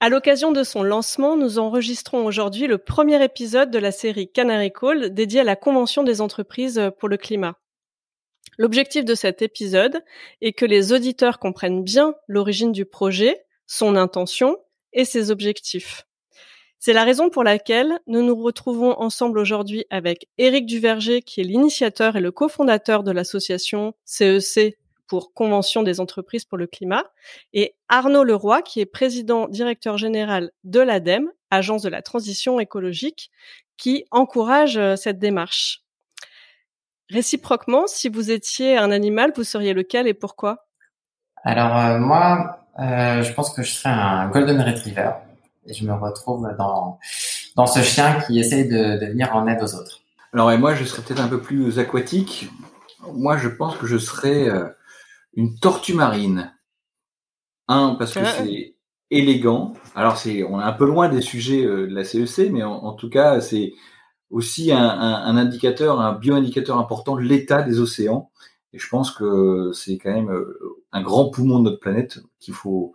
À l'occasion de son lancement, nous enregistrons aujourd'hui le premier épisode de la série Canary Call dédiée à la Convention des entreprises pour le climat. L'objectif de cet épisode est que les auditeurs comprennent bien l'origine du projet, son intention et ses objectifs. C'est la raison pour laquelle nous nous retrouvons ensemble aujourd'hui avec Éric Duverger, qui est l'initiateur et le cofondateur de l'association CEC pour Convention des entreprises pour le climat, et Arnaud Leroy, qui est président directeur général de l'ADEME, Agence de la transition écologique, qui encourage euh, cette démarche. Réciproquement, si vous étiez un animal, vous seriez lequel et pourquoi? Alors euh, moi, euh, je pense que je serais un golden retriever et je me retrouve dans dans ce chien qui essaye de, de venir en aide aux autres. Alors et moi, je serais peut-être un peu plus aquatique. Moi, je pense que je serais une tortue marine. Un, parce que ah. c'est élégant. Alors c'est, on est un peu loin des sujets euh, de la CEC, e mais en, tout cas, c'est aussi un, un, indicateur, un bioindicateur important de l'état des océans. Et je pense que c'est quand même euh, un grand poumon de notre planète qu'il faut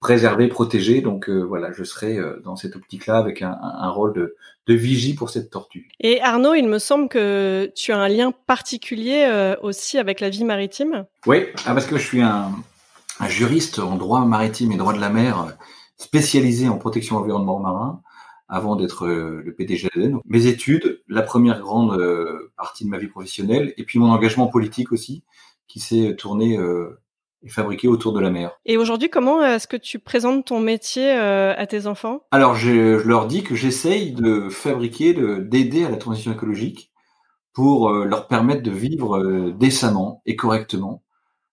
préserver, protéger. Donc euh, voilà, je serai dans cette optique-là avec un, un, rôle de, de, vigie pour cette tortue. Et Arnaud, il me semble que tu as un lien particulier euh, aussi avec la vie maritime. Oui, ah, parce que je suis un, un, juriste en droit maritime et droit de la mer spécialisé en protection environnement marin avant d'être le PDG de Mes études, la première grande partie de ma vie professionnelle, et puis mon engagement politique aussi, qui s'est tourné et fabriqué autour de la mer. Et aujourd'hui, comment est-ce que tu présentes ton métier euh, à tes enfants? Alors, je, je, leur dis que j'essaye de fabriquer, d'aider à la transition écologique pour euh, leur permettre de vivre euh, décemment et correctement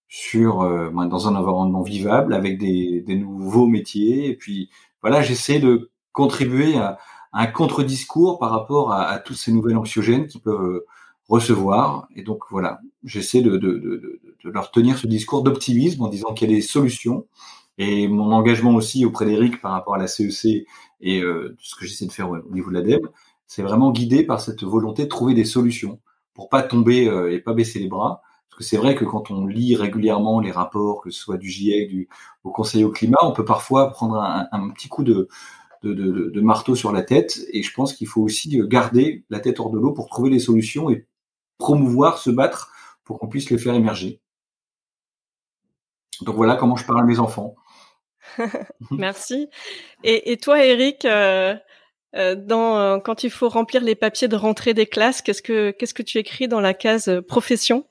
sur ben, dans un environnement vivable avec des, des, nouveaux métiers. Et puis, voilà, j'essaie de contribuer à, à un contre-discours par rapport à, à, toutes ces nouvelles anxiogènes qui peuvent recevoir. Et donc voilà, j'essaie de, de, de, de, leur tenir ce discours d'optimisme en disant qu'il y a des solutions. Et mon engagement aussi auprès d'Eric par rapport à la CEC e et euh, ce que j'essaie de faire au niveau de l'ADEME, c'est vraiment guidé par cette volonté de trouver des solutions pour pas tomber euh, et pas baisser les bras. Parce que c'est vrai que quand on lit régulièrement les rapports, que ce soit du GIEC, du, au Conseil au climat, on peut parfois prendre un, petit coup de, de, de, de, marteau sur la tête. Et je pense qu'il faut aussi garder la tête hors de l'eau pour trouver des solutions et promouvoir, se battre pour qu'on puisse les faire émerger. Donc voilà comment je parle à mes enfants. Merci. Et, et, toi, Eric, euh, euh dans, euh, quand il faut remplir les papiers de rentrée des classes, qu'est-ce que qu'est-ce que tu écris dans la case profession?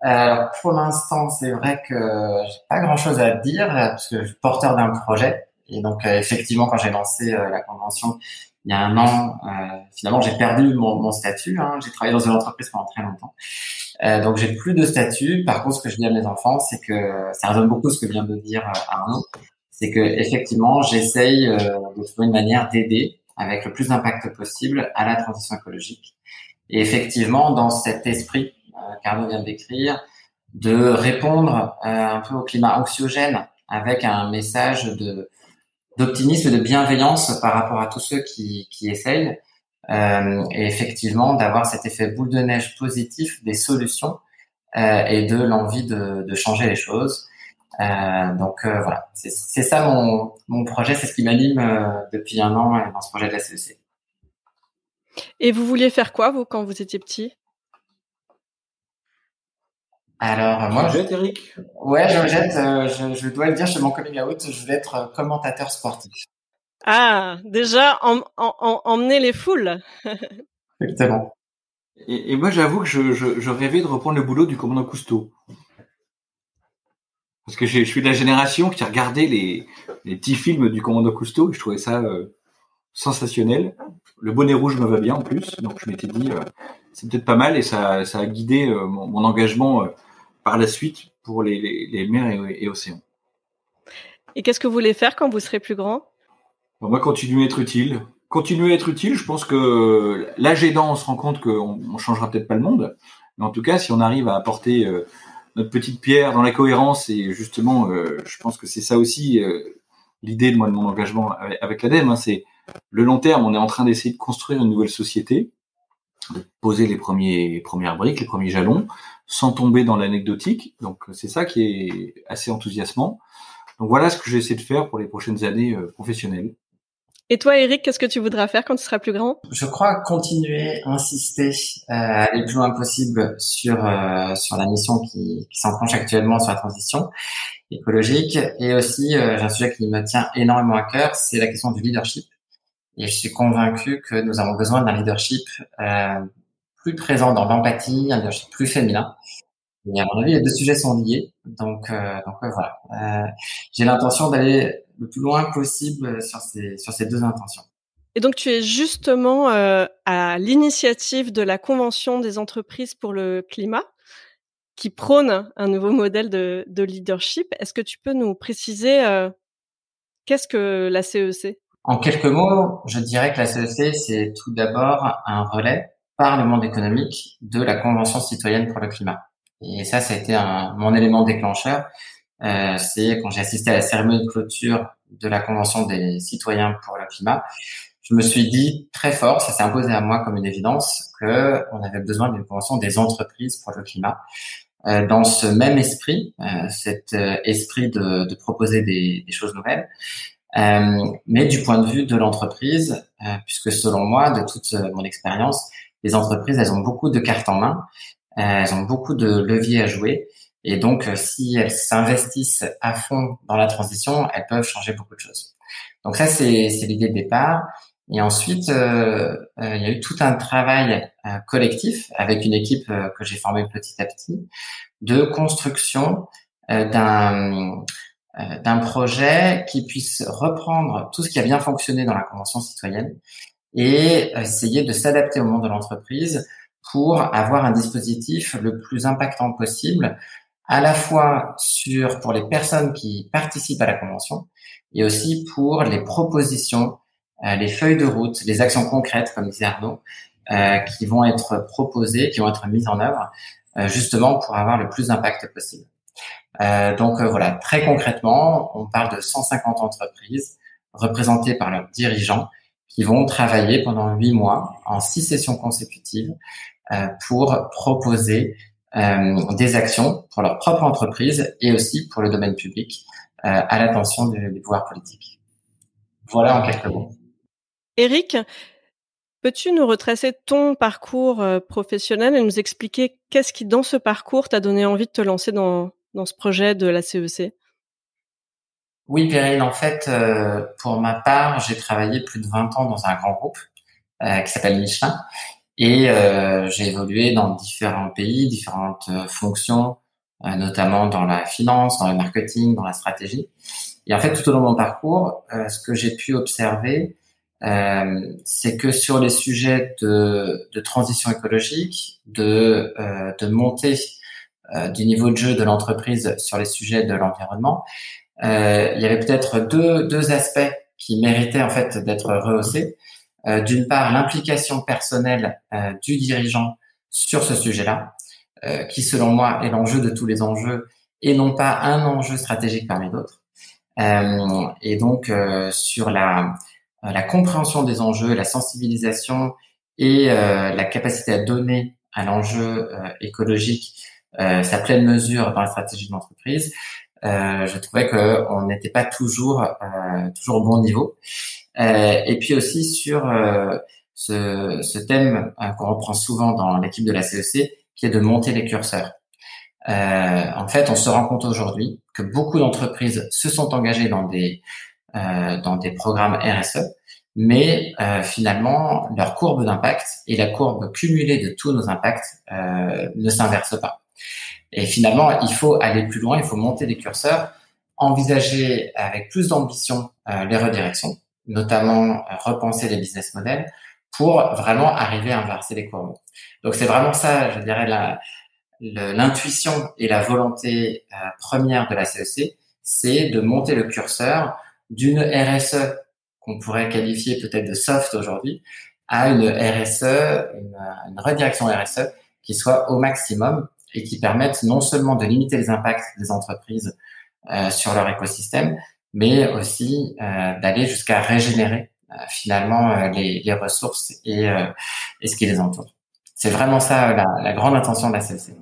Alors pour l'instant, c'est vrai que j'ai pas grand-chose à dire parce que je suis porteur d'un projet. Et donc effectivement, quand j'ai lancé la convention, il y a un an, euh, finalement, j'ai perdu mon, mon statut. Hein. J'ai travaillé dans une entreprise pendant très longtemps. Euh, donc, j'ai plus de statut. Par contre, ce que je dis à mes enfants, c'est que ça résonne beaucoup ce que vient de dire euh, Arnaud. C'est que effectivement, j'essaye euh, de trouver une manière d'aider avec le plus d'impact possible à la transition écologique. Et effectivement, dans cet esprit euh, qu'Arnaud vient décrire, de répondre euh, un peu au climat anxiogène avec un message de d'optimisme et de bienveillance par rapport à tous ceux qui, qui essayent. Euh, et effectivement, d'avoir cet effet boule de neige positif des solutions euh, et de l'envie de, de, changer les choses. Euh, donc euh, voilà, c'est ça mon, mon projet, c'est ce qui m'anime euh, depuis un an dans ce projet de la CEC. E et vous vouliez faire quoi, vous, quand vous étiez petit? Alors moi, je... Eric? Ouais, je jette. Euh, je, je, dois le dire, chez mon coming out, je voulais être euh, commentateur sportif. Ah, déjà, emmener les foules. Exactement. Et, moi, j'avoue que je, rêvais de reprendre le boulot du commandant Cousteau. Parce que je suis de la génération qui a regardé les, petits films du commandant Cousteau et je trouvais ça euh, sensationnel. Le bonnet rouge me va bien en plus, donc je m'étais dit, euh, c'est peut-être pas mal et ça, a guidé euh, mon, engagement par la suite pour les, mers et, océans. Et qu'est-ce que vous voulez faire quand vous serez plus grand? Moi, continuer à être utile continuer à être utile. Je pense que l'âge aidant, on se rend compte qu'on on changera peut-être pas le monde, mais en tout cas, si on arrive à apporter euh, notre petite pierre dans la cohérence, et justement, euh, je pense que c'est ça aussi euh, l'idée de moi de mon engagement avec, l'ADEME, hein, c'est le long terme. On est en train d'essayer de construire une nouvelle société, de poser les premiers premières briques, les premiers jalons, sans tomber dans l'anecdotique. Donc c'est ça qui est assez enthousiasmant. Donc voilà ce que j'essaie de faire pour les prochaines années professionnelles. Et toi, Eric, qu'est-ce que tu voudras faire quand tu seras plus grand? Je crois continuer, insister, euh, aller le plus loin possible sur euh, sur la mission qui, qui s'enclenche actuellement sur la transition écologique. Et aussi, euh, j'ai un sujet qui me tient énormément à cœur, c'est la question du leadership. Et je suis convaincu que nous avons besoin d'un leadership euh, plus présent dans l'empathie, un leadership plus féminin. Et à mon avis, les deux sujets sont liés. Donc, euh, donc voilà. Euh, j'ai l'intention d'aller le plus loin possible sur ces, sur ces deux intentions. Et donc, tu es justement euh, à l'initiative de la Convention des entreprises pour le climat, qui prône un nouveau modèle de, de leadership. Est-ce que tu peux nous préciser euh, qu'est-ce que la CEC En quelques mots, je dirais que la CEC, c'est tout d'abord un relais par le monde économique de la Convention citoyenne pour le climat. Et ça, ça a été un, mon élément déclencheur. Euh, c'est quand j'ai assisté à la cérémonie de clôture de la Convention des citoyens pour le climat. Je me suis dit très fort, ça s'est imposé à moi comme une évidence, que on avait besoin d'une convention des entreprises pour le climat. Euh, dans ce même esprit, euh, cet euh, esprit de, de proposer des, des, choses nouvelles, mais du point de vue de l'entreprise, puisque selon moi, de toute mon expérience, les entreprises, elles ont beaucoup de cartes en main, elles ont beaucoup de leviers à jouer, et donc, euh, si elles s'investissent à fond dans la transition, elles peuvent changer beaucoup de choses. Donc ça, c'est l'idée de départ. Et ensuite, euh, euh, il y a eu tout un travail collectif avec une équipe que j'ai formée petit à petit de construction d'un d'un projet qui puisse reprendre tout ce qui a bien fonctionné dans la convention citoyenne et essayer de s'adapter au monde de l'entreprise pour avoir un dispositif le plus impactant possible à la fois sur pour les personnes qui participent à la convention et aussi pour les propositions, euh, les feuilles de route, les actions concrètes, comme disait Arnaud, euh, qui vont être proposées, qui vont être mises en œuvre, euh, justement pour avoir le plus d'impact possible. Donc voilà, très concrètement, on parle de 150 entreprises représentées par leurs dirigeants qui vont travailler pendant huit mois en six sessions consécutives pour proposer euh, des actions pour leur propre entreprise et aussi pour le domaine public euh, à l'attention des, pouvoirs politiques. Voilà en quelques mots. Eric, peux-tu nous retracer ton parcours euh, professionnel et nous expliquer qu'est-ce qui, dans ce parcours, t'a donné envie de te lancer dans, dans ce projet de la CEC Oui, Perrine, en fait, pour ma part, j'ai travaillé plus de 20 ans dans un grand groupe qui s'appelle Michelin et euh, j'ai évolué dans différents pays, différentes euh, fonctions, euh, notamment dans la finance, dans le marketing, dans la stratégie. Et en fait, tout au long de mon parcours, ce que j'ai pu observer, c'est que sur les sujets de, transition écologique, de, de montée du niveau de jeu de l'entreprise sur les sujets de l'environnement, il y avait peut-être deux, deux aspects qui méritaient en fait d'être rehaussés. Euh, d'une part l'implication personnelle euh, du dirigeant sur ce sujet-là, euh, qui selon moi est l'enjeu de tous les enjeux et non pas un enjeu stratégique parmi d'autres. et donc sur la, la compréhension des enjeux, la sensibilisation et la capacité à donner à l'enjeu écologique sa pleine mesure dans la stratégie de l'entreprise, je trouvais qu'on n'était pas toujours toujours au bon niveau. Euh, et puis aussi sur euh, ce, ce, thème euh, qu'on reprend souvent dans l'équipe de la CEC, qui est de monter les curseurs. en fait, on se rend compte aujourd'hui que beaucoup d'entreprises se sont engagées dans des dans des programmes RSE, mais finalement leur courbe d'impact et la courbe cumulée de tous nos impacts ne s'inversent pas. Et finalement, il faut aller plus loin, il faut monter des curseurs, envisager avec plus d'ambition les redirections, notamment repenser les business models pour vraiment arriver à inverser les courbes. Donc c'est vraiment ça, je dirais, l'intuition et la volonté euh, première de la CEC, c'est de monter le curseur d'une RSE qu'on pourrait qualifier peut-être de soft aujourd'hui à une RSE, une, une, redirection RSE qui soit au maximum et qui permette non seulement de limiter les impacts des entreprises euh, sur leur écosystème, mais aussi euh, d'aller jusqu'à régénérer euh, finalement les, les, ressources et, et, ce qui les entoure. C'est vraiment ça la, la, grande intention de la CLC.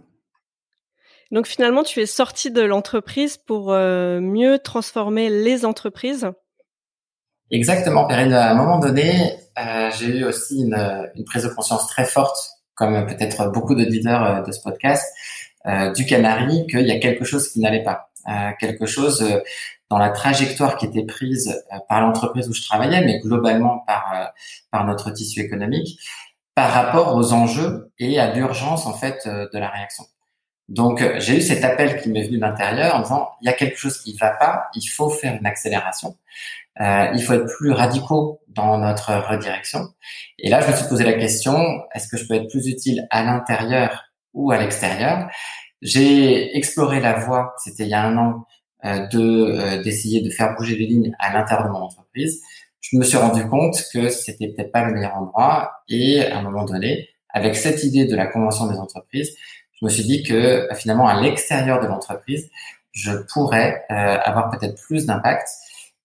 Donc finalement, tu es sorti de l'entreprise pour mieux transformer les entreprises? Exactement, Perrine. À un moment donné, euh, j'ai eu aussi une, une, prise de conscience très forte, comme peut-être beaucoup d'auditeurs de ce podcast, euh, du Canari, qu'il y a quelque chose qui n'allait pas, euh, quelque chose dans la trajectoire qui était prise euh, par l'entreprise où je travaillais, mais globalement par, euh, par notre tissu économique, par rapport aux enjeux et à l'urgence en fait euh, de la réaction. Donc j'ai eu cet appel qui m'est venu de l'intérieur en disant il y a quelque chose qui ne va pas, il faut faire une accélération, euh, il faut être plus radicaux dans notre redirection. Et là je me suis posé la question est-ce que je peux être plus utile à l'intérieur ou à l'extérieur? J'ai exploré la voie, c'était il y a un an, euh, de euh, d'essayer de faire bouger les lignes à l'intérieur de mon entreprise, je me suis rendu compte que c'était peut-être pas le meilleur endroit. Et à un moment donné, avec cette idée de la convention des entreprises, je me suis dit que euh, finalement à l'extérieur de l'entreprise, je pourrais avoir peut-être plus d'impact.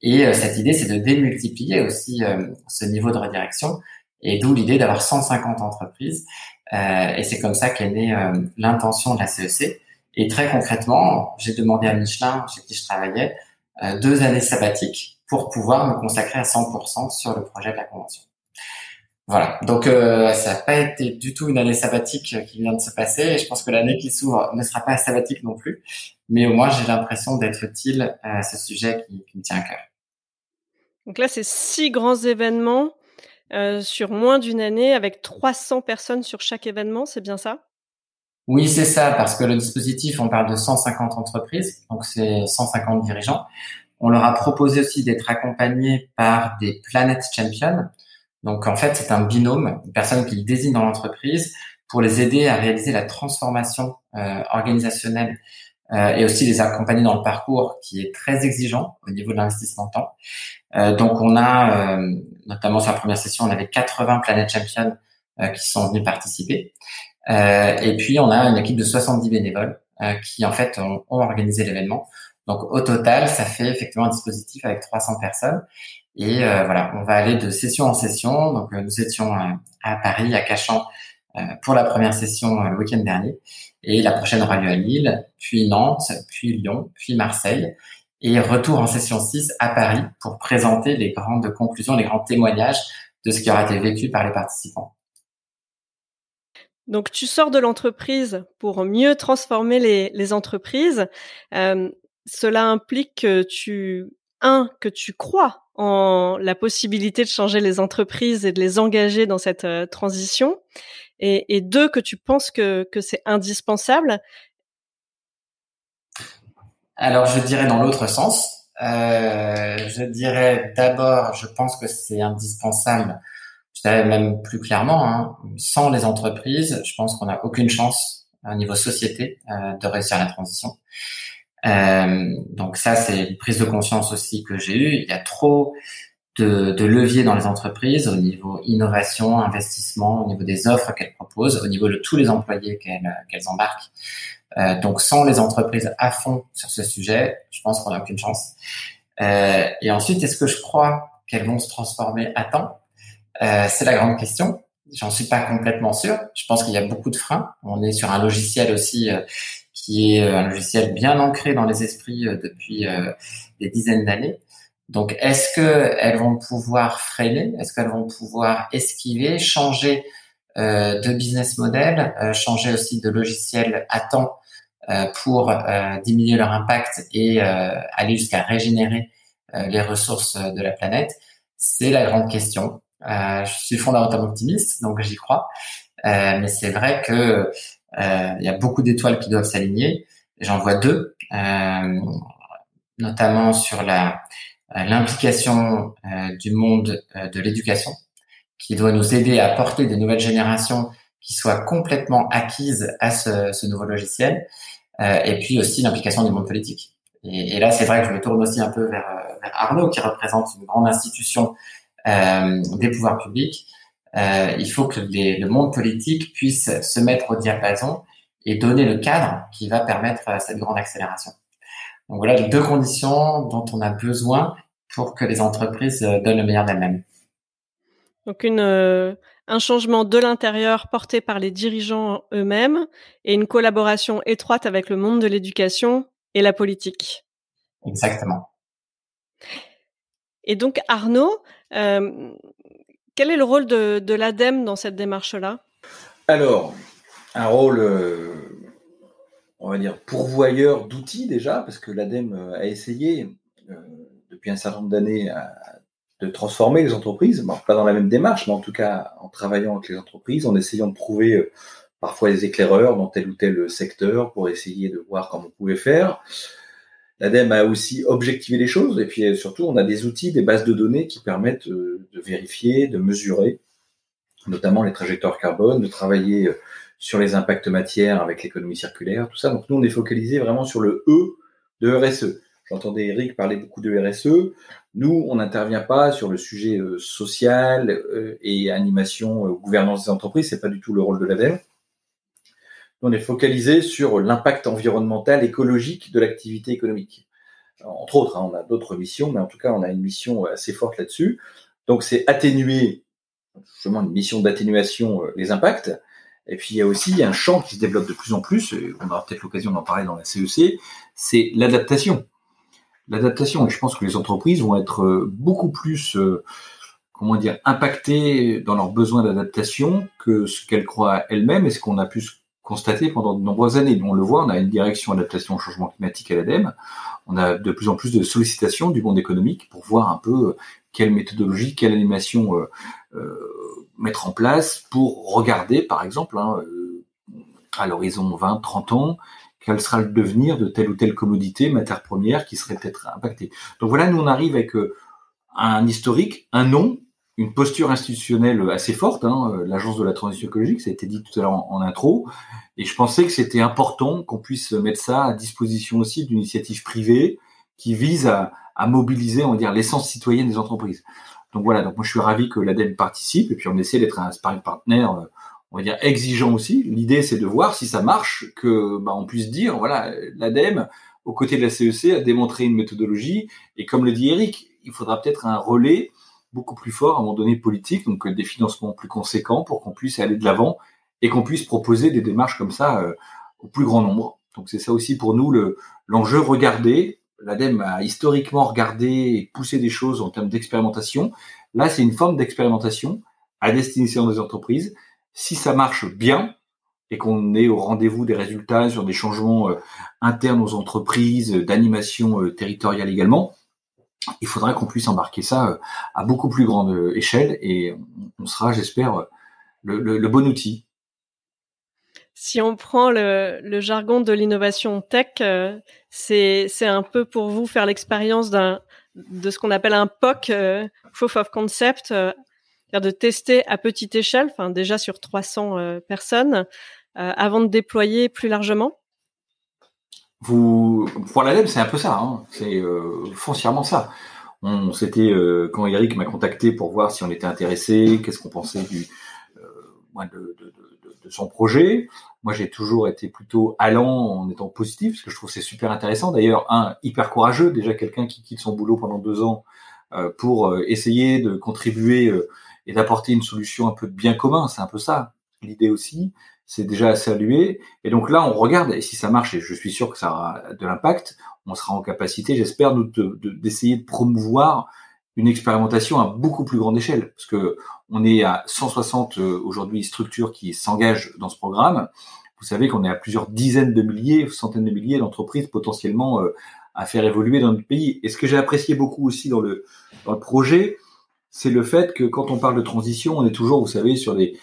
Et cette idée, c'est de démultiplier aussi ce niveau de redirection. Et d'où l'idée d'avoir 150 entreprises. et c'est comme ça qu'est née l'intention de la CEC et très concrètement, j'ai demandé à Michelin, chez qui je travaillais, euh, deux années sabbatiques pour pouvoir me consacrer à 100% sur le projet de la convention. Voilà. Donc euh, ça n'a pas été du tout une année sabbatique qui vient de se passer. Et je pense que l'année qui s'ouvre ne sera pas sabbatique non plus. Mais au moins j'ai l'impression d'être utile à ce sujet qui, me tient à cœur. Donc là, c'est six grands événements euh, sur moins d'une année avec 300 personnes sur chaque événement. C'est bien ça? Oui, c'est ça, parce que le dispositif, on parle de 150 entreprises, donc c'est 150 dirigeants. On leur a proposé aussi d'être accompagnés par des Planet Champions. Donc en fait, c'est un binôme, une personne qu'ils désignent dans l'entreprise pour les aider à réaliser la transformation euh, organisationnelle euh, et aussi les accompagner dans le parcours qui est très exigeant au niveau de l'investissement temps. Euh, donc on a, euh, notamment sur la première session, on avait 80 Planet Champions euh, qui sont venus participer. Euh, et puis, on a une équipe de 70 bénévoles euh, qui, en fait, ont, organisé l'événement. Donc, au total, ça fait effectivement un dispositif avec 300 personnes. Et euh, voilà, on va aller de session en session. Donc, nous étions à Paris, à Cachan, pour la première session le week-end dernier. Et la prochaine aura lieu à Lille, puis Nantes, puis Lyon, puis Marseille. Et retour en session 6 à Paris pour présenter les grandes conclusions, les grands témoignages de ce qui aura été vécu par les participants. Donc tu sors de l'entreprise pour mieux transformer les, les entreprises. Euh, cela implique que tu, un, que tu crois en la possibilité de changer les entreprises et de les engager dans cette euh, transition, et, et, deux, que tu penses que, que c'est indispensable. Alors je dirais dans l'autre sens. Euh, je dirais d'abord, je pense que c'est indispensable je dirais même plus clairement, hein, sans les entreprises, je pense qu'on n'a aucune chance au niveau société euh, de réussir la transition. Euh, donc ça, c'est une prise de conscience aussi que j'ai eue. Il y a trop de, de leviers dans les entreprises au niveau innovation, investissement, au niveau des offres qu'elles proposent, au niveau de tous les employés qu'elles embarquent. Euh, donc sans les entreprises à fond sur ce sujet, je pense qu'on n'a aucune chance. Euh, et ensuite, est-ce que je crois qu'elles vont se transformer à temps? Euh, c'est la grande question. J'en suis pas complètement sûr. Je pense qu'il y a beaucoup de freins. On est sur un logiciel aussi euh, qui est euh, un logiciel bien ancré dans les esprits depuis des dizaines d'années. Donc, est-ce qu'elles vont pouvoir freiner? Est-ce qu'elles vont pouvoir esquiver, changer de business model, changer aussi de logiciel à temps pour diminuer leur impact et aller jusqu'à régénérer les ressources de la planète C'est la grande question. je suis fondamentalement optimiste, donc j'y crois. mais c'est vrai que il y a beaucoup d'étoiles qui doivent s'aligner. J'en vois deux, notamment sur la l'implication du monde de l'éducation, qui doit nous aider à porter des nouvelles générations qui soient complètement acquises à ce, ce nouveau logiciel, euh, et puis aussi l'implication du monde politique. Et, et là, c'est vrai que je me tourne aussi un peu vers, vers Arnaud, qui représente une grande institution euh, des pouvoirs publics. Euh, il faut que les, le monde politique puisse se mettre au diapason et donner le cadre qui va permettre cette grande accélération. Donc voilà les deux conditions dont on a besoin pour que les entreprises donnent le meilleur d'elles-mêmes. Donc une, euh, un changement de l'intérieur porté par les dirigeants eux-mêmes et une collaboration étroite avec le monde de l'éducation et la politique. Exactement. Et donc Arnaud, euh, quel est le rôle de, de l'ADEME dans cette démarche-là? Alors, un rôle, euh, on va dire, pourvoyeur d'outils déjà, parce que l'ADEME a essayé depuis un certain nombre d'années à de transformer les entreprises, pas dans la même démarche, mais en tout cas en travaillant avec les entreprises, en essayant de trouver euh, parfois des éclaireurs dans tel ou tel secteur pour essayer de voir comment on pouvait faire. L'ADEME a aussi objectivé les choses et puis euh, surtout on a des outils, des bases de données qui permettent euh, de vérifier, de mesurer, notamment les trajectoires carbone, de travailler sur les impacts matières avec l'économie circulaire, tout ça. Donc nous on est focalisé vraiment sur le E de RSE. J'entendais Eric parler beaucoup de RSE. Nous, on n'intervient pas sur le sujet euh, social euh, et animation, euh, gouvernance des entreprises. C'est pas du tout le rôle de l'ADEME. On est focalisé sur l'impact environnemental, écologique de l'activité économique. entre autres, hein, on a d'autres missions, mais en tout cas, on a une mission assez forte là-dessus. Donc, c'est atténuer, justement, une mission d'atténuation les impacts. Et puis, il y a aussi un champ qui se développe de plus en plus, et on aura peut-être l'occasion d'en parler dans la CEC, c'est l'adaptation l'adaptation. Et je pense que les entreprises vont être euh, beaucoup plus, euh, comment dire, impactées dans leurs besoins d'adaptation que ce qu'elles croient elles-mêmes et ce qu'on a pu constater pendant de nombreuses années. On le voit, on a une direction adaptation au changement climatique à l'ADEME. On a de plus en plus de sollicitations du monde économique pour voir un peu euh, quelle méthodologie, quelle animation mettre en place pour regarder, par exemple, hein, à l'horizon 20, 30 ans, quel sera le devenir de telle ou telle commodité, matière première, qui serait peut-être impactée. Donc voilà, nous on arrive avec euh, un historique, un nom, une posture institutionnelle assez forte, hein, euh, l'agence de la transition écologique, ça a été dit tout à l'heure en, intro, et je pensais que c'était important qu'on puisse mettre ça à disposition aussi d'une initiative privée qui vise à, mobiliser, on va dire, l'essence citoyenne des entreprises. Donc voilà, donc moi je suis ravi que l'ADEME participe, et puis on essaie d'être un sparring partner euh, on va dire exigeant aussi. L'idée c'est de voir si ça marche, que bah, on puisse dire voilà l'ADEME aux côtés de la CEC a démontré une méthodologie et comme le dit Eric, il faudra peut-être un relais beaucoup plus fort à un moment donné politique, donc des financements plus conséquents pour qu'on puisse aller de l'avant et qu'on puisse proposer des démarches comme ça euh, au plus grand nombre. Donc c'est ça aussi pour nous le l'enjeu. Regardez, l'ADEME a historiquement regardé et poussé des choses en termes d'expérimentation. Là, c'est une forme d'expérimentation à destination des entreprises si ça marche bien et qu'on est au rendez-vous des résultats sur des changements euh, internes aux entreprises, euh, d'animation euh, territoriale également, il faudrait qu'on puisse embarquer ça à beaucoup plus grande échelle et on sera, j'espère, le, bon outil. Si on prend le, jargon de l'innovation tech, c'est un peu pour vous faire l'expérience de ce qu'on appelle un POC, Proof of Concept, de tester à petite échelle, enfin déjà sur 300 euh, personnes, euh, avant de déployer plus largement Vous, pour la c'est un peu ça, hein. c'est euh, foncièrement ça. On, c'était quand Eric m'a contacté pour voir si on était intéressé, qu'est-ce qu'on pensait de, de, son projet. Moi, j'ai toujours été plutôt allant en étant positif, parce que je trouve c'est super intéressant. D'ailleurs, un hyper courageux, déjà quelqu'un qui quitte son boulot pendant deux ans pour essayer de contribuer et d'apporter une solution un peu de bien commun. C'est un peu ça l'idée aussi. C'est déjà à saluer. Et donc là, on regarde, et si ça marche, et je suis sûr que ça aura de l'impact, on sera en capacité, j'espère, d'essayer de, promouvoir une expérimentation à beaucoup plus grande échelle, parce que on est à 160 euh, aujourd'hui structures qui s'engagent dans ce programme. Vous savez qu'on est à plusieurs dizaines de milliers, centaines de milliers d'entreprises potentiellement euh, à faire évoluer dans notre pays. Et ce que j'ai apprécié beaucoup aussi dans le, dans le projet, c'est le fait que quand on parle de transition, on est toujours, vous savez, sur des,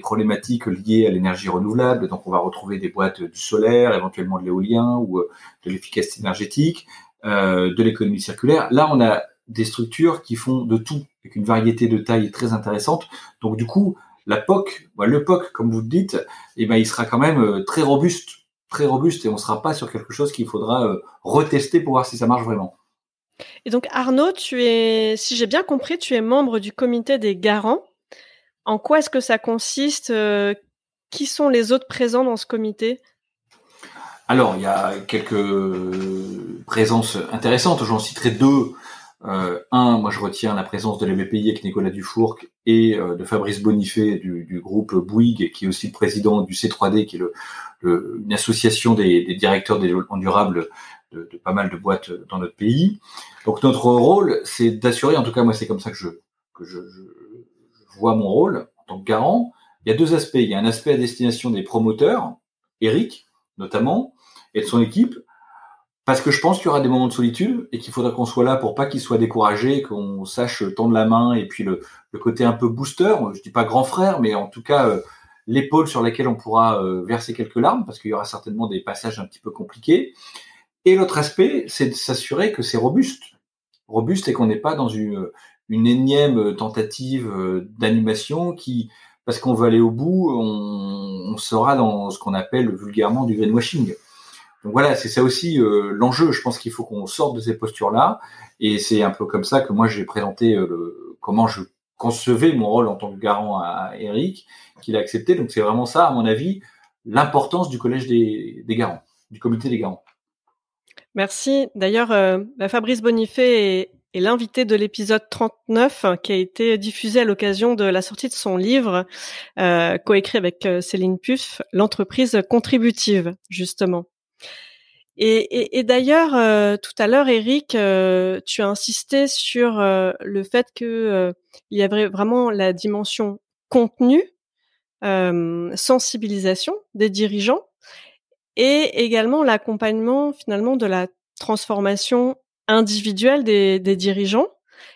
problématiques liées à l'énergie renouvelable. Donc, on va retrouver des boîtes du solaire, éventuellement de l'éolien ou euh, de l'efficacité énergétique, euh, de l'économie circulaire. Là, on a des structures qui font de tout, avec une variété de tailles très intéressante. Donc, du coup, la POC, bah, le POC, comme vous le dites, eh ben, il sera quand même euh, très robuste, très robuste, et on ne sera pas sur quelque chose qu'il faudra retester pour voir si ça marche vraiment. Et donc Arnaud, tu es, si j'ai bien compris, tu es membre du comité des garants. En quoi est-ce que ça consiste euh, Qui sont les autres présents dans ce comité? Alors, il y a quelques présences intéressantes. J'en citerai deux. Euh, un, moi je retiens la présence de la BPI avec Nicolas Dufourc et euh, de Fabrice Bonifay du, groupe Bouygues, qui est aussi le président du C3D, qui est une association des, des, directeurs des développement durable de, pas mal de boîtes dans notre pays. Donc notre rôle, c'est d'assurer, en tout cas moi c'est comme ça que je, que je, vois mon rôle en tant que garant. Il y a deux aspects. Il y a un aspect à destination des promoteurs, Eric notamment, et de son équipe, parce que je pense qu'il y aura des moments de solitude et qu'il faudra qu'on soit là pour pas qu'ils soient découragés, qu'on sache tendre la main et puis le, le, côté un peu booster, je dis pas grand frère, mais en tout cas euh, l'épaule sur laquelle on pourra euh, verser quelques larmes parce qu'il y aura certainement des passages un petit peu compliqués. Et l'autre aspect, c'est de s'assurer que c'est robuste, robuste et qu'on n'est pas dans une, une énième tentative euh, d'animation qui, parce qu'on veut aller au bout, on, on sera dans ce qu'on appelle vulgairement du greenwashing. Donc voilà, c'est ça aussi euh, l'enjeu. Je pense qu'il faut qu'on sorte de ces postures-là, et c'est un peu comme ça que moi j'ai présenté euh, le, comment je concevais mon rôle en tant que garant à Eric, qu'il a accepté. Donc c'est vraiment ça, à mon avis, l'importance du collège des, des, garants, du comité des garants. Merci. D'ailleurs, euh, bah, Fabrice Bonifay est, est l'invité de l'épisode 39 qui a été diffusé à l'occasion de la sortie de son livre euh, coécrit avec Céline Puff, l'entreprise contributive, justement. Et, et, et d'ailleurs, euh, tout à l'heure, Eric, euh, tu as insisté sur euh, le fait que il y avait vraiment la dimension contenu, sensibilisation des dirigeants, et également l'accompagnement finalement de la transformation individuelle des, dirigeants.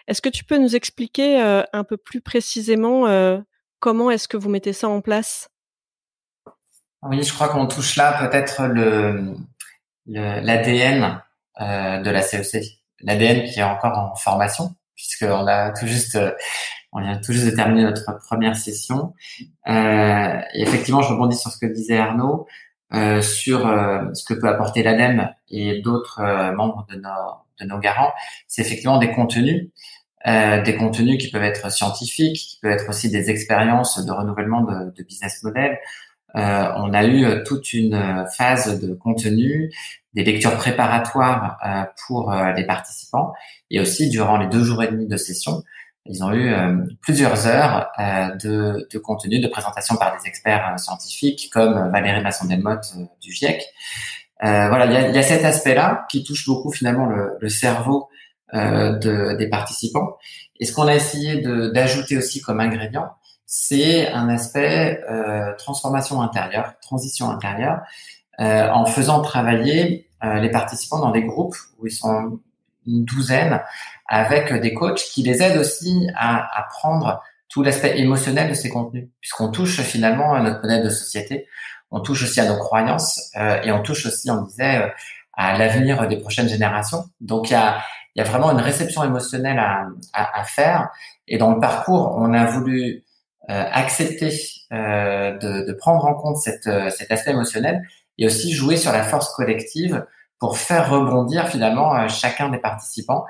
Est-ce que tu peux nous expliquer un peu plus précisément comment est-ce que vous mettez ça en place? Oui, je crois qu'on touche là peut-être le l'ADN euh, de la CEC, l'ADN qui est encore en formation, puisqu'on a tout juste, euh, on vient tout juste de terminer notre première session. Euh, effectivement, je rebondis sur ce que disait Arnaud, euh, sur euh, ce que peut apporter l'ADEME et d'autres euh, membres de nos, de nos garants, c'est effectivement des contenus. Euh, des contenus qui peuvent être scientifiques, qui peuvent être aussi des expériences de renouvellement de, de business model, on a eu toute une phase de contenu, des lectures préparatoires pour les participants, et aussi durant les deux jours et demi de session, ils ont eu plusieurs heures de, de, contenu, de présentation par des experts scientifiques comme Valérie Masson-Delmotte du GIEC. voilà, il y a, cet aspect-là qui touche beaucoup finalement le, cerveau de, des participants. Et ce qu'on a essayé d'ajouter aussi comme ingrédient, c'est un aspect euh, transformation intérieure, transition intérieure, euh, en faisant travailler euh, les participants dans des groupes où ils sont une douzaine, avec des coachs qui les aident aussi à, à prendre tout l'aspect émotionnel de ces contenus, puisqu'on touche finalement à notre modèle de société, on touche aussi à nos croyances euh, et on touche aussi, on disait, euh, à l'avenir des prochaines générations. Donc il y a, y a vraiment une réception émotionnelle à, à, à faire. Et dans le parcours, on a voulu euh, accepter euh, de, de, prendre en compte cette, euh, cet aspect émotionnel et aussi jouer sur la force collective pour faire rebondir finalement chacun des participants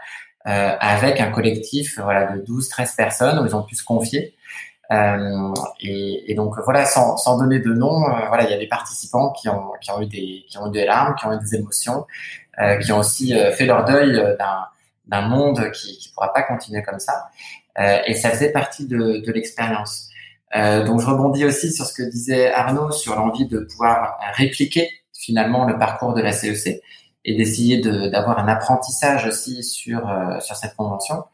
euh, avec un collectif voilà, de 12-13 personnes où ils ont pu se confier. Euh, et, et, donc voilà, sans, sans donner de nom, voilà, il y a des participants qui ont, qui ont eu des qui ont eu des larmes, qui ont eu des émotions, qui ont aussi fait leur deuil d'un d'un monde qui qui pourra pas continuer comme ça. et ça faisait partie de, de l'expérience. Euh, donc je rebondis aussi sur ce que disait Arnaud sur l'envie de pouvoir répliquer finalement le parcours de la CEC et d'essayer d'avoir un apprentissage aussi sur euh, sur cette convention.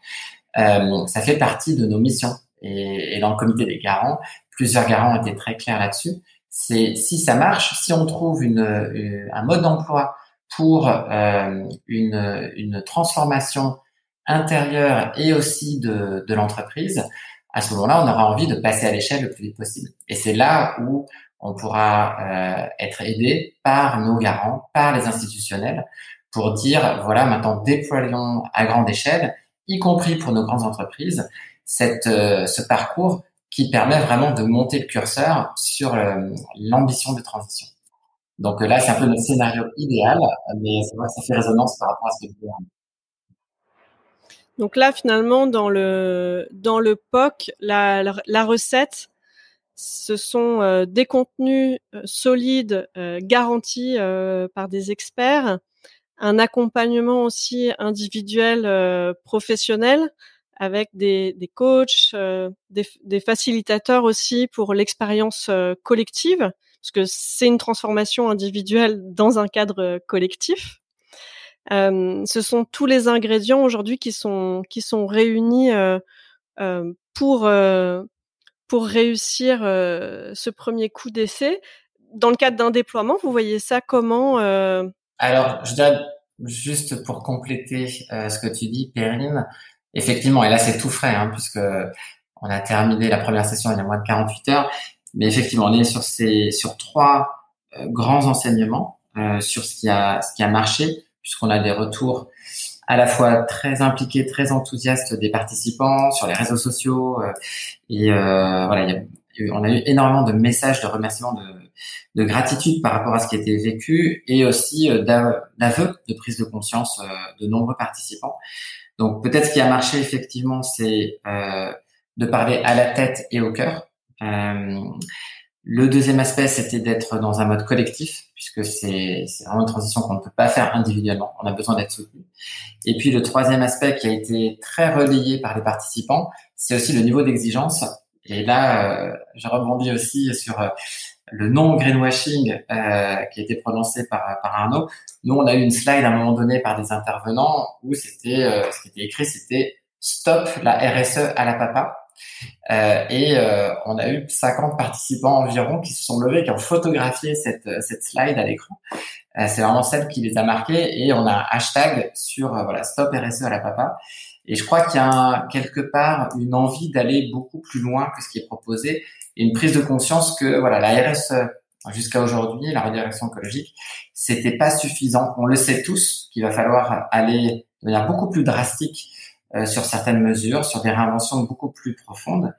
Euh, ça fait partie de nos missions et, et, dans le comité des garants, plusieurs garants étaient très clairs là-dessus. C'est si ça marche, si on trouve une, une un mode d'emploi pour une, une transformation intérieure et aussi de, de l'entreprise, à ce moment-là, on aura envie de passer à l'échelle le plus vite possible. Et c'est là où on pourra euh, être aidé par nos garants, par les institutionnels, pour dire, voilà, maintenant déployons à grande échelle, y compris pour nos grandes entreprises, cette, euh, ce parcours qui permet vraiment de monter le curseur sur euh, l'ambition de transition. Donc là, c'est un peu notre scénario idéal, mais ça fait résonance par rapport à ce que vous donc là, finalement, dans le dans le POC, la, la, recette, ce sont euh, des contenus euh, solides, euh, garantis par des experts, un accompagnement aussi individuel, professionnel, avec des, des coachs, des, des, facilitateurs aussi pour l'expérience collective, parce que c'est une transformation individuelle dans un cadre collectif. Euh, ce sont tous les ingrédients aujourd'hui qui sont qui sont réunis euh, euh, pour pour réussir ce premier coup d'essai. Dans le cadre d'un déploiement, vous voyez ça comment Alors, je juste pour compléter ce que tu dis, Perrine, effectivement, et là c'est tout frais, hein, puisque on a terminé la première session il y a moins de 48 heures, mais effectivement, on est sur ces sur trois grands enseignements sur ce qui a ce qui a marché puisqu'on a des retours à la fois très impliqués, très enthousiastes des participants sur les réseaux sociaux. Euh, et euh, voilà, on a eu énormément de messages de remerciements, de, de, gratitude par rapport à ce qui a été vécu et aussi euh, d'aveux, de prise de conscience de nombreux participants. Donc peut-être ce qui a marché effectivement, c'est de parler à la tête et au cœur. Le deuxième aspect, c'était d'être dans un mode collectif, puisque c'est vraiment une transition qu'on ne peut pas faire individuellement. On a besoin d'être soutenu. Et puis le troisième aspect qui a été très relayé par les participants, c'est aussi le niveau d'exigence. Et là, euh, je rebondis aussi sur euh, le non greenwashing euh, qui a été prononcé par, par Arnaud. Nous, on a eu une slide à un moment donné par des intervenants où c'était euh, ce qui était écrit, c'était stop la RSE à la papa. Euh, et euh, on a eu 50 participants environ qui se sont levés, qui ont photographié cette, cette slide à l'écran. Euh, c'est vraiment celle qui les a marqués et on a un hashtag sur voilà Stop RSE à la papa. Et je crois qu'il y a quelque part une envie d'aller beaucoup plus loin que ce qui est proposé et une prise de conscience que voilà la RSE jusqu'à aujourd'hui, la redirection écologique, c'était pas suffisant. On le sait tous qu'il va falloir aller de manière beaucoup plus drastique euh, sur certaines mesures, sur des réinventions beaucoup plus profondes,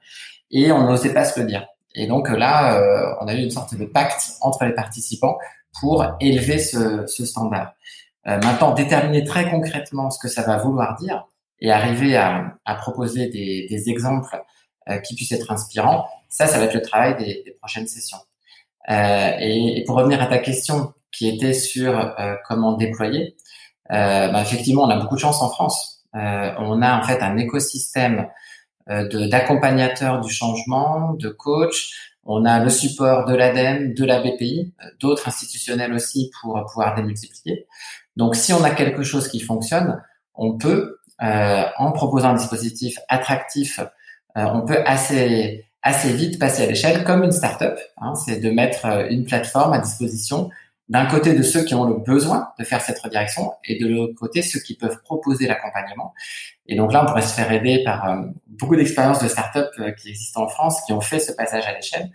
et on n'osait pas se le dire. Et donc là, euh, on a eu une sorte de pacte entre les participants pour élever ce, standard. Euh, maintenant, déterminer très concrètement ce que ça va vouloir dire et arriver à, proposer des, exemples euh, qui puissent être inspirants, ça, ça va être le travail des, prochaines sessions. Euh, et, pour revenir à ta question qui était sur comment déployer, bah, effectivement, on a beaucoup de chance en France euh, on a en fait un écosystème euh, d'accompagnateurs du changement, de coachs. On a le support de l'ADEME, de la BPI, d'autres institutionnels aussi pour pouvoir démultiplier. Donc, si on a quelque chose qui fonctionne, on peut, euh, en proposant un dispositif attractif, on peut assez assez vite passer à l'échelle comme une startup. Hein, c'est de mettre une plateforme à disposition d'un côté de ceux qui ont le besoin de faire cette redirection et de l'autre côté ceux qui peuvent proposer l'accompagnement. Et donc là, on pourrait se faire aider par euh, beaucoup d'expériences de startups euh, qui existent en France qui ont fait ce passage à l'échelle.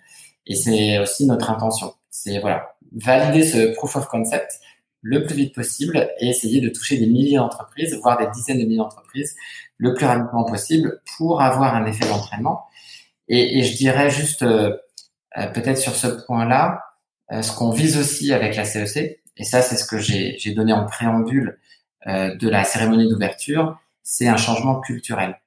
Et c'est aussi notre intention. C'est voilà, valider ce proof of concept le plus vite possible et essayer de toucher des milliers d'entreprises, voire des dizaines de milliers d'entreprises le plus rapidement possible pour avoir un effet d'entraînement. Et, et, je dirais juste euh, peut-être sur ce point-là, euh, ce qu'on vise aussi avec la CEC, e et ça c'est ce que j'ai donné en préambule euh, de la cérémonie d'ouverture, c'est un changement culturel.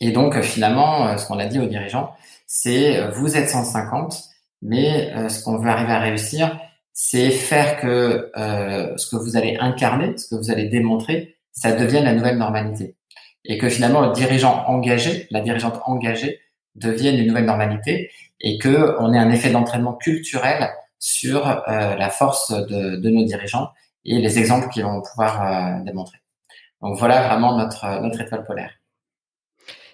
Et donc finalement, euh, ce qu'on a dit aux dirigeants, c'est vous êtes 150, mais ce qu'on veut arriver à réussir, c'est faire que ce que vous allez incarner, ce que vous allez démontrer, ça devienne la nouvelle normalité. Et que finalement, le dirigeant engagé, la dirigeante engagée, devienne une nouvelle normalité et que on ait un effet d'entraînement culturel sur euh, la force de, nos dirigeants et les exemples qu'ils vont pouvoir euh, démontrer. Donc voilà vraiment notre notre étoile polaire.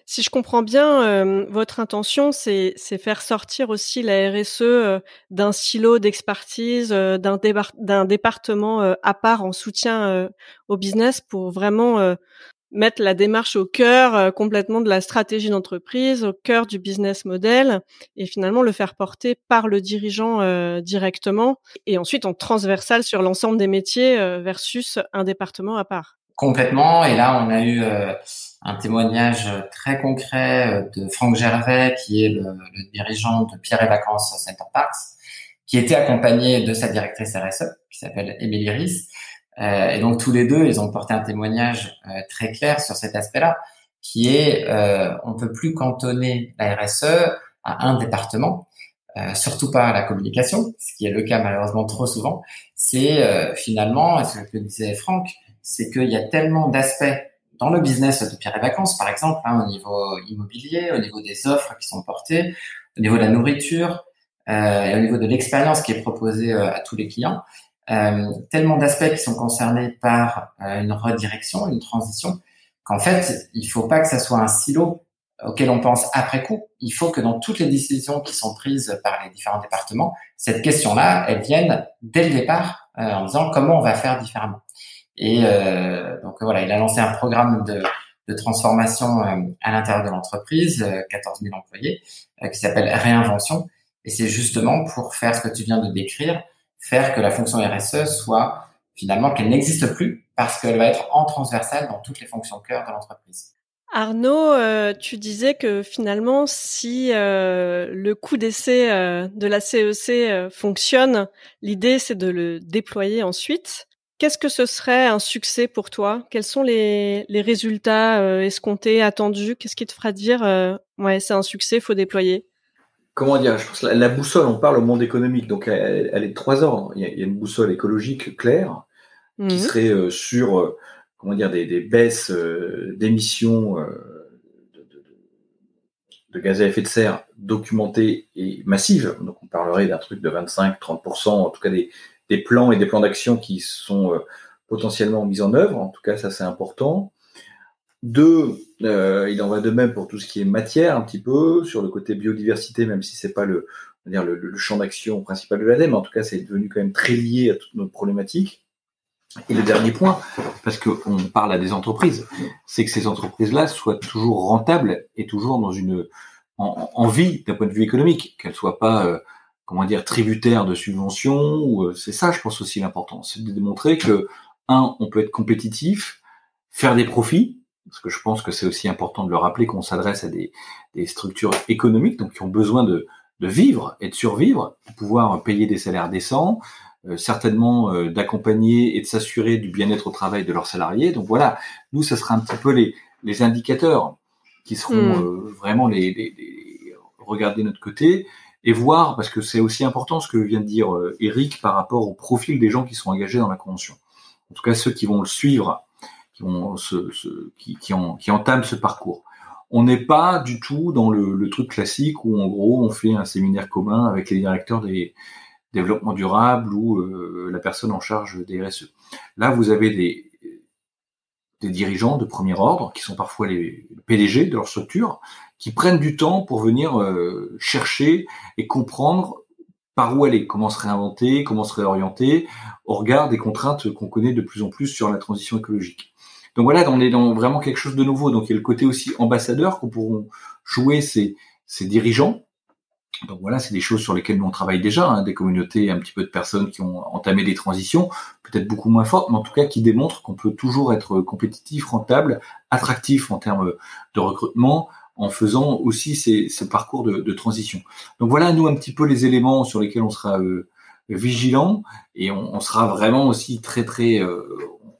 Si je comprends bien, euh, votre intention, c'est faire sortir aussi la RSE d'un silo d'expertise, d'un département à part en soutien au business pour vraiment mettre la démarche au cœur complètement de la stratégie d'entreprise, au cœur du business model, et finalement le faire porter par le dirigeant directement, et ensuite en transversal sur l'ensemble des métiers versus un département à part. Complètement. Et là, on a eu euh, un témoignage très concret euh, de Franck Gervais, qui est le, le, dirigeant de Pierre et Vacances Center Parks, qui était accompagné de sa directrice RSE, qui s'appelle Émilie Ries. Euh, et donc tous les deux, ils ont porté un témoignage euh, très clair sur cet aspect-là, qui est euh, on peut plus cantonner la RSE à un département, surtout pas à la communication, ce qui est le cas malheureusement trop souvent. C'est finalement, ce que disait Franck, c'est qu'il y a tellement d'aspects dans le business de Pierre et Vacances, par exemple, hein, au niveau immobilier, au niveau des offres qui sont portées, au niveau de la nourriture euh, et au niveau de l'expérience qui est proposée euh, à tous les clients, euh, tellement d'aspects qui sont concernés par euh, une redirection, une transition, qu'en fait, il faut pas que ça soit un silo auquel on pense après coup. Il faut que dans toutes les décisions qui sont prises par les différents départements, cette question-là, elle vienne dès le départ euh, en disant comment on va faire différemment. Et euh, donc voilà, il a lancé un programme de, de transformation euh, à l'intérieur de l'entreprise, 14 euh, 000 employés, qui s'appelle Réinvention. Et c'est justement pour faire ce que tu viens de décrire, faire que la fonction RSE soit finalement qu'elle n'existe plus parce qu'elle va être en transversale dans toutes les fonctions cœur de l'entreprise. Arnaud, euh, tu disais que finalement, si euh, le coup d'essai euh, de la CEC fonctionne, l'idée c'est de le déployer ensuite. Qu'est-ce que ce serait un succès pour toi? Quels sont les, les résultats escomptés, attendus? Qu'est-ce qui te fera dire ouais c'est un succès, faut déployer Comment dire Je pense la, la, boussole, on parle au monde économique, donc elle, elle est de trois ordres. Il y, a, il y, a, une boussole écologique claire qui mmh. serait euh, sur euh, comment dire des, des baisses euh, d'émissions de, de, de, gaz à effet de serre documentées et massives. Donc on parlerait d'un truc de 25-30%, en tout cas des des plans et des plans d'action qui sont potentiellement mis en œuvre. En tout cas, ça c'est important. Deux, euh, il en va de même pour tout ce qui est matière, un petit peu sur le côté biodiversité, même si c'est pas le, champ d'action principal de l'ADEME. En tout cas, c'est devenu quand même très lié à toutes nos problématiques. Et le dernier point, parce qu'on parle à des entreprises, c'est que ces entreprises-là soient toujours rentables et toujours dans une en, vie d'un point de vue économique, qu'elles soient pas euh, comment dire, tributaire de subventions. Ou euh, c'est ça, je pense aussi l'important, c'est de démontrer que un, on peut être compétitif, faire des profits, parce que je pense que c'est aussi important de le rappeler qu'on s'adresse à des, des, structures économiques, donc qui ont besoin de, de vivre et de survivre, pour pouvoir payer des salaires décents, euh, certainement euh, d'accompagner et de s'assurer du bien-être au travail de leurs salariés. Donc voilà, nous, ça sera un petit peu les, les indicateurs qui seront mmh. vraiment les, les, les regarder notre côté et voir, parce que c'est aussi important ce que vient de dire euh, Eric par rapport au profil des gens qui sont engagés dans la convention. En tout cas, ceux qui vont le suivre, qui, entament ce parcours. On n'est pas du tout dans le, truc classique où, en gros, on fait un séminaire commun avec les directeurs des développements durables ou euh, la personne en charge des RSE. Là, vous avez des, des dirigeants de premier ordre, qui sont parfois les PDG de leur structure, qui prennent du temps pour venir euh, chercher et comprendre par où aller, comment se réinventer, comment se réorienter au regard des contraintes qu'on connaît de plus en plus sur la transition écologique. Donc voilà, on est dans vraiment quelque chose de nouveau. Donc il y a le côté aussi ambassadeur qu'on pourront jouer ces, ces dirigeants. Donc voilà, c'est des choses sur lesquelles nous on travaille déjà, hein, des communautés, un petit peu de personnes qui ont entamé des transitions, peut-être beaucoup moins fortes, mais en tout cas qui démontrent qu'on peut toujours être compétitif, rentable, attractif en termes de recrutement, en faisant aussi ces, ces parcours de, transition. Donc voilà, nous, un petit peu les éléments sur lesquels on sera euh, vigilant et on, on, sera vraiment aussi très, très, euh,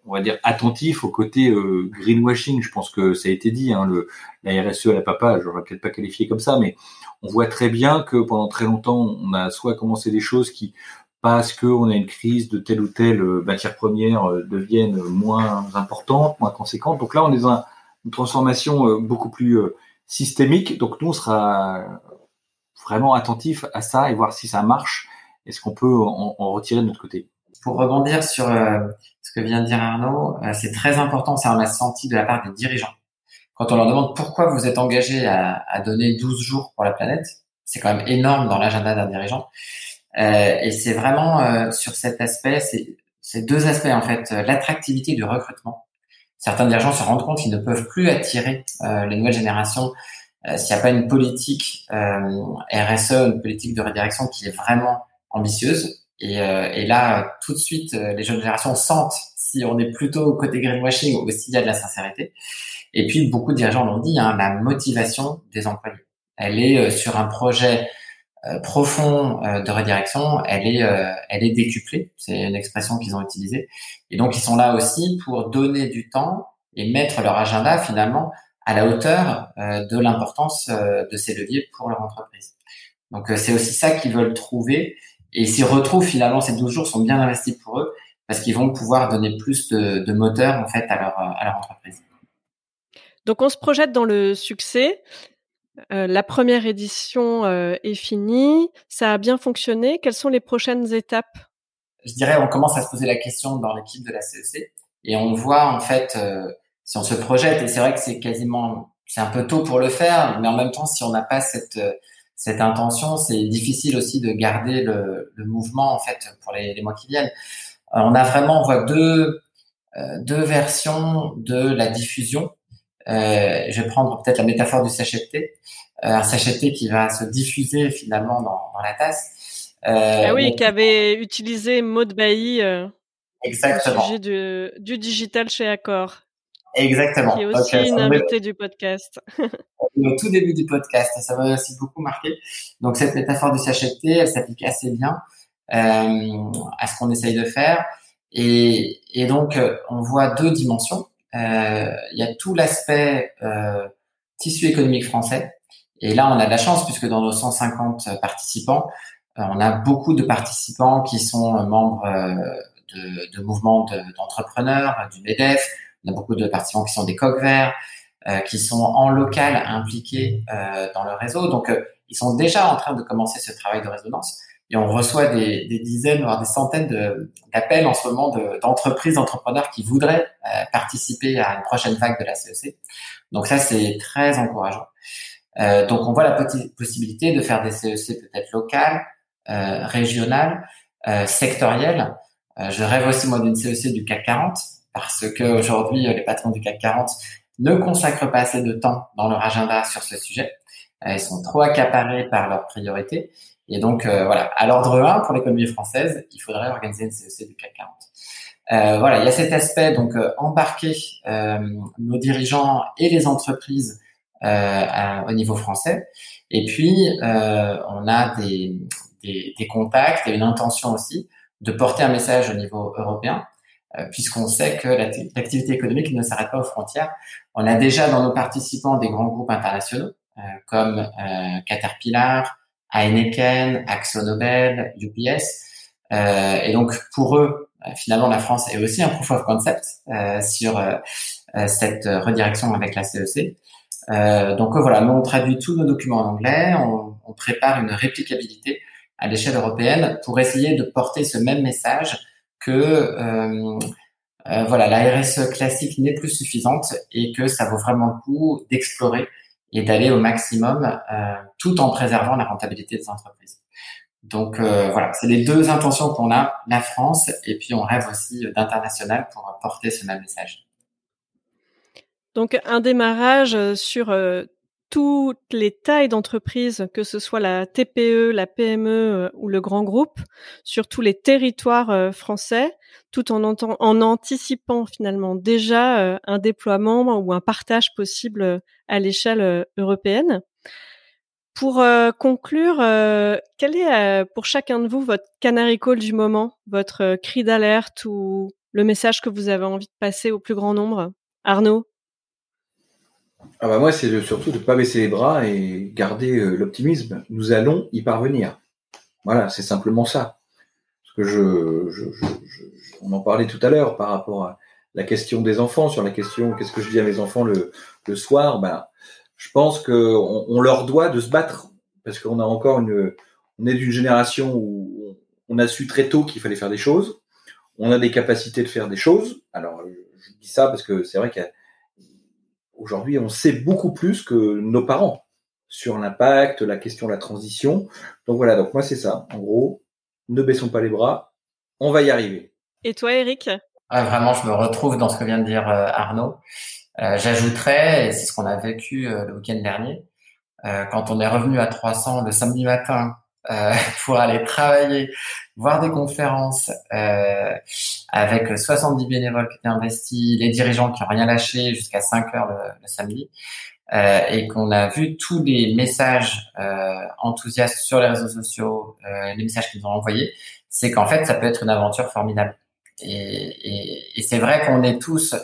on va dire, attentif au côté euh, greenwashing. Je pense que ça a été dit, hein, le, la RSE à la papa, je n'aurais peut-être pas qualifié comme ça, mais on voit très bien que pendant très longtemps, on a soit commencé des choses qui parce qu'on a une crise de telle ou telle euh, matière première euh, deviennent moins importantes, moins conséquentes. Donc là, on est dans une transformation beaucoup plus systémique. Donc nous, on sera vraiment attentif à ça et voir si ça marche. Est-ce qu'on peut en, retirer de notre côté Pour rebondir sur ce que vient de dire Arnaud, euh, c'est très important, ça on l'a senti de la part des dirigeants. quand on leur demande pourquoi vous êtes engagé à, à donner 12 jours pour la planète, c'est quand même énorme dans l'agenda d'un dirigeant. Euh, et c'est vraiment euh, sur cet aspect, c'est deux aspects en fait, l'attractivité du recrutement. Certains dirigeants se rendent compte qu'ils ne peuvent plus attirer euh, les nouvelles générations s'il n'y a pas une politique RSE, une politique de redirection qui est vraiment ambitieuse. Et, et là, tout de suite, les jeunes générations sentent si on est plutôt côté greenwashing ou s'il y a de la sincérité. Et puis, beaucoup de dirigeants l'ont dit, hein, la motivation des employés. Elle est euh, sur un projet euh, profond euh, de redirection, elle est, elle est décuplée. C'est une expression qu'ils ont utilisée. Et donc, ils sont là aussi pour donner du temps et mettre leur agenda finalement à la hauteur de l'importance de ces leviers pour leur entreprise. Donc, c'est aussi ça qu'ils veulent trouver. Et s'ils retrouvent finalement ces 12 jours sont bien investis pour eux parce qu'ils vont pouvoir donner plus de, de moteur en fait à leur, à leur entreprise. Donc on se projette dans le succès. Euh, la première édition euh, est finie, ça a bien fonctionné. Quelles sont les prochaines étapes? Je dirais, on commence à se poser la question dans l'équipe de la CEC et on voit en fait euh, si on se projette. Et c'est vrai que c'est quasiment, c'est un peu tôt pour le faire, mais en même temps, si on n'a pas cette cette intention, c'est difficile aussi de garder le, le, mouvement en fait pour les, les mois qui viennent. on a vraiment, on voit deux deux versions de la diffusion. Euh, je vais prendre peut-être la métaphore du sachet de thé, euh, un sachet de thé qui va se diffuser finalement dans, dans la tasse. Euh, ah oui, qui avait utilisé Maud Bailly euh, Exactement. au sujet du, du digital chez Accor. Exactement. Qui est aussi une invitée du podcast. au tout début du podcast, ça m'a aussi beaucoup marqué. Donc cette métaphore du sachet de thé, elle s'applique assez bien euh, à ce qu'on essaye de faire. Et, et donc on voit deux dimensions. Euh, il y a tout l'aspect euh, tissu économique français. Et là, on a de la chance puisque dans nos 150 participants, euh, on a beaucoup de participants qui sont membres de, de mouvements d'entrepreneurs, du MEDEF. On a beaucoup de participants qui sont des coqs verts, qui sont en local impliqués dans le réseau. Donc, ils sont déjà en train de commencer ce travail de résonance et on reçoit des, des dizaines, voire des centaines d'appels en ce moment d'entreprises, d'entrepreneurs qui voudraient euh, participer à une prochaine vague de la CEC. Donc ça, c'est très encourageant. Euh, donc on voit la possibilité de faire des CEC peut-être locales, euh, régionales, euh, sectorielles. Euh, je rêve aussi moi d'une CEC du CAC 40 parce que aujourd'hui les patrons du CAC 40 ne consacrent pas assez de temps dans leur agenda sur ce sujet. ils sont trop accaparés par leurs priorités et donc, euh, voilà, à l'ordre 1, pour l'économie française, il faudrait organiser une CEC du CAC 40. Euh, voilà, il y a cet aspect, donc euh, embarquer euh, nos dirigeants et les entreprises au niveau français. Et puis, on a des, des, des, contacts et une intention aussi de porter un message au niveau européen, puisqu'on sait que l'activité économique ne s'arrête pas aux frontières. On a déjà dans nos participants des grands groupes internationaux, comme Caterpillar, Heineken, AxoNobel, UPS. Euh, et donc pour eux, euh, finalement, la France est aussi un proof of concept euh, sur euh, euh cette redirection avec la CEC. Euh, donc voilà, nous on traduit tous nos documents en anglais, on, on prépare une réplicabilité à l'échelle européenne pour essayer de porter ce même message que voilà la RSE classique n'est plus suffisante et que ça vaut vraiment le coup d'explorer et d'aller au maximum euh, tout en préservant la rentabilité des entreprises. Donc euh, voilà, c'est les deux intentions qu'on a, la France, et puis on rêve aussi d'international pour porter ce même message. Donc un démarrage sur euh, toutes les tailles d'entreprises, que ce soit la TPE, la PME euh, ou le grand groupe, sur tous les territoires euh, français, tout en, anticipant finalement déjà euh, un déploiement ou un partage possible à l'échelle européenne. Pour conclure, quel est pour chacun de vous votre canary call du moment, votre cri d'alerte ou le message que vous avez envie de passer au plus grand nombre? Arnaud? Ah bah moi, c'est surtout de ne pas baisser les bras et garder euh, l'optimisme. Nous allons y parvenir. Voilà, c'est simplement ça. Parce que je, je, je, on en parlait tout à l'heure par rapport à la question des enfants, sur la question qu'est-ce que je dis à mes enfants le, soir? Ben, je pense qu'on on leur doit de se battre parce qu'on a encore une, on est d'une génération où on a su très tôt qu'il fallait faire des choses. On a des capacités de faire des choses. Alors, je dis ça parce que c'est vrai qu'il y a aujourd'hui, on sait beaucoup plus que nos parents sur l'impact, la question de la transition. Donc voilà, donc moi c'est ça. En gros, ne baissons pas les bras, on va y arriver. Et toi, Eric? Ah, Vraiment, je me retrouve dans ce que vient de dire euh, Arnaud. Euh, J'ajouterais, et c'est ce qu'on a vécu euh, le week-end dernier, euh, quand on est revenu à 300 le samedi matin euh, pour aller travailler, voir des conférences euh, avec 70 bénévoles qui étaient investis, les dirigeants qui n'ont rien lâché jusqu'à 5 heures le, samedi, euh, et qu'on a vu tous les messages euh, enthousiastes sur les réseaux sociaux, euh, les messages qu'ils ont envoyés, c'est qu'en fait, ça peut être une aventure formidable. Et, et, et c'est vrai qu'on est tous,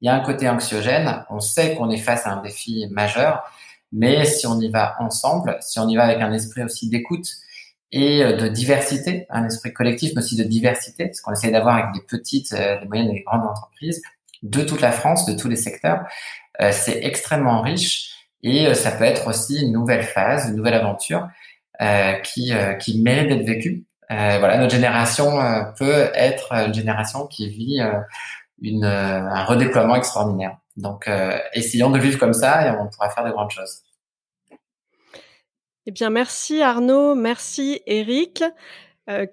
il y a un côté anxiogène, on sait qu'on est face à un défi majeur, mais si on y va ensemble, si on y va avec un esprit aussi d'écoute et de diversité, un esprit collectif, mais aussi de diversité, ce qu'on essaie d'avoir avec des petites, des moyennes et des grandes entreprises de toute la France, de tous les secteurs, euh, c'est extrêmement riche et euh, ça peut être aussi une nouvelle phase, une nouvelle aventure euh, qui, qui mérite d'être vécue. voilà, notre génération peut être une génération qui vit une, un redéploiement extraordinaire. Donc, essayons de vivre comme ça et on pourra faire de grandes choses. Eh bien, merci Arnaud, merci Eric.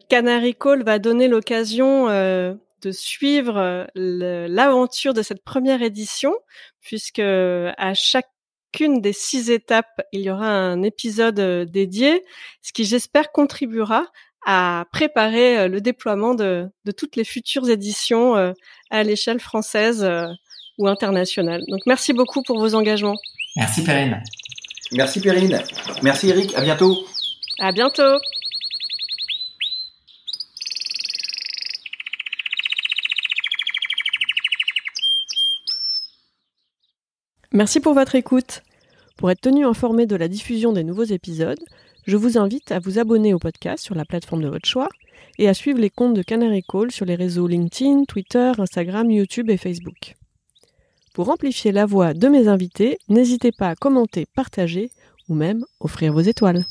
Canary Call va donner l'occasion de suivre l'aventure de cette première édition, puisque à chacune des six étapes, il y aura un épisode dédié, ce qui j'espère contribuera à préparer le déploiement de, de toutes les futures éditions à l'échelle française ou internationale. Donc merci beaucoup pour vos engagements. Merci Perrine. Merci Perrine. Merci Eric. À bientôt. À bientôt. Merci pour votre écoute. Pour être tenu informé de la diffusion des nouveaux épisodes, je vous invite à vous abonner au podcast sur la plateforme de votre choix et à suivre les comptes de Canary Call sur les réseaux LinkedIn, Twitter, Instagram, YouTube et Facebook. Pour amplifier la voix de mes invités, n'hésitez pas à commenter, partager ou même offrir vos étoiles.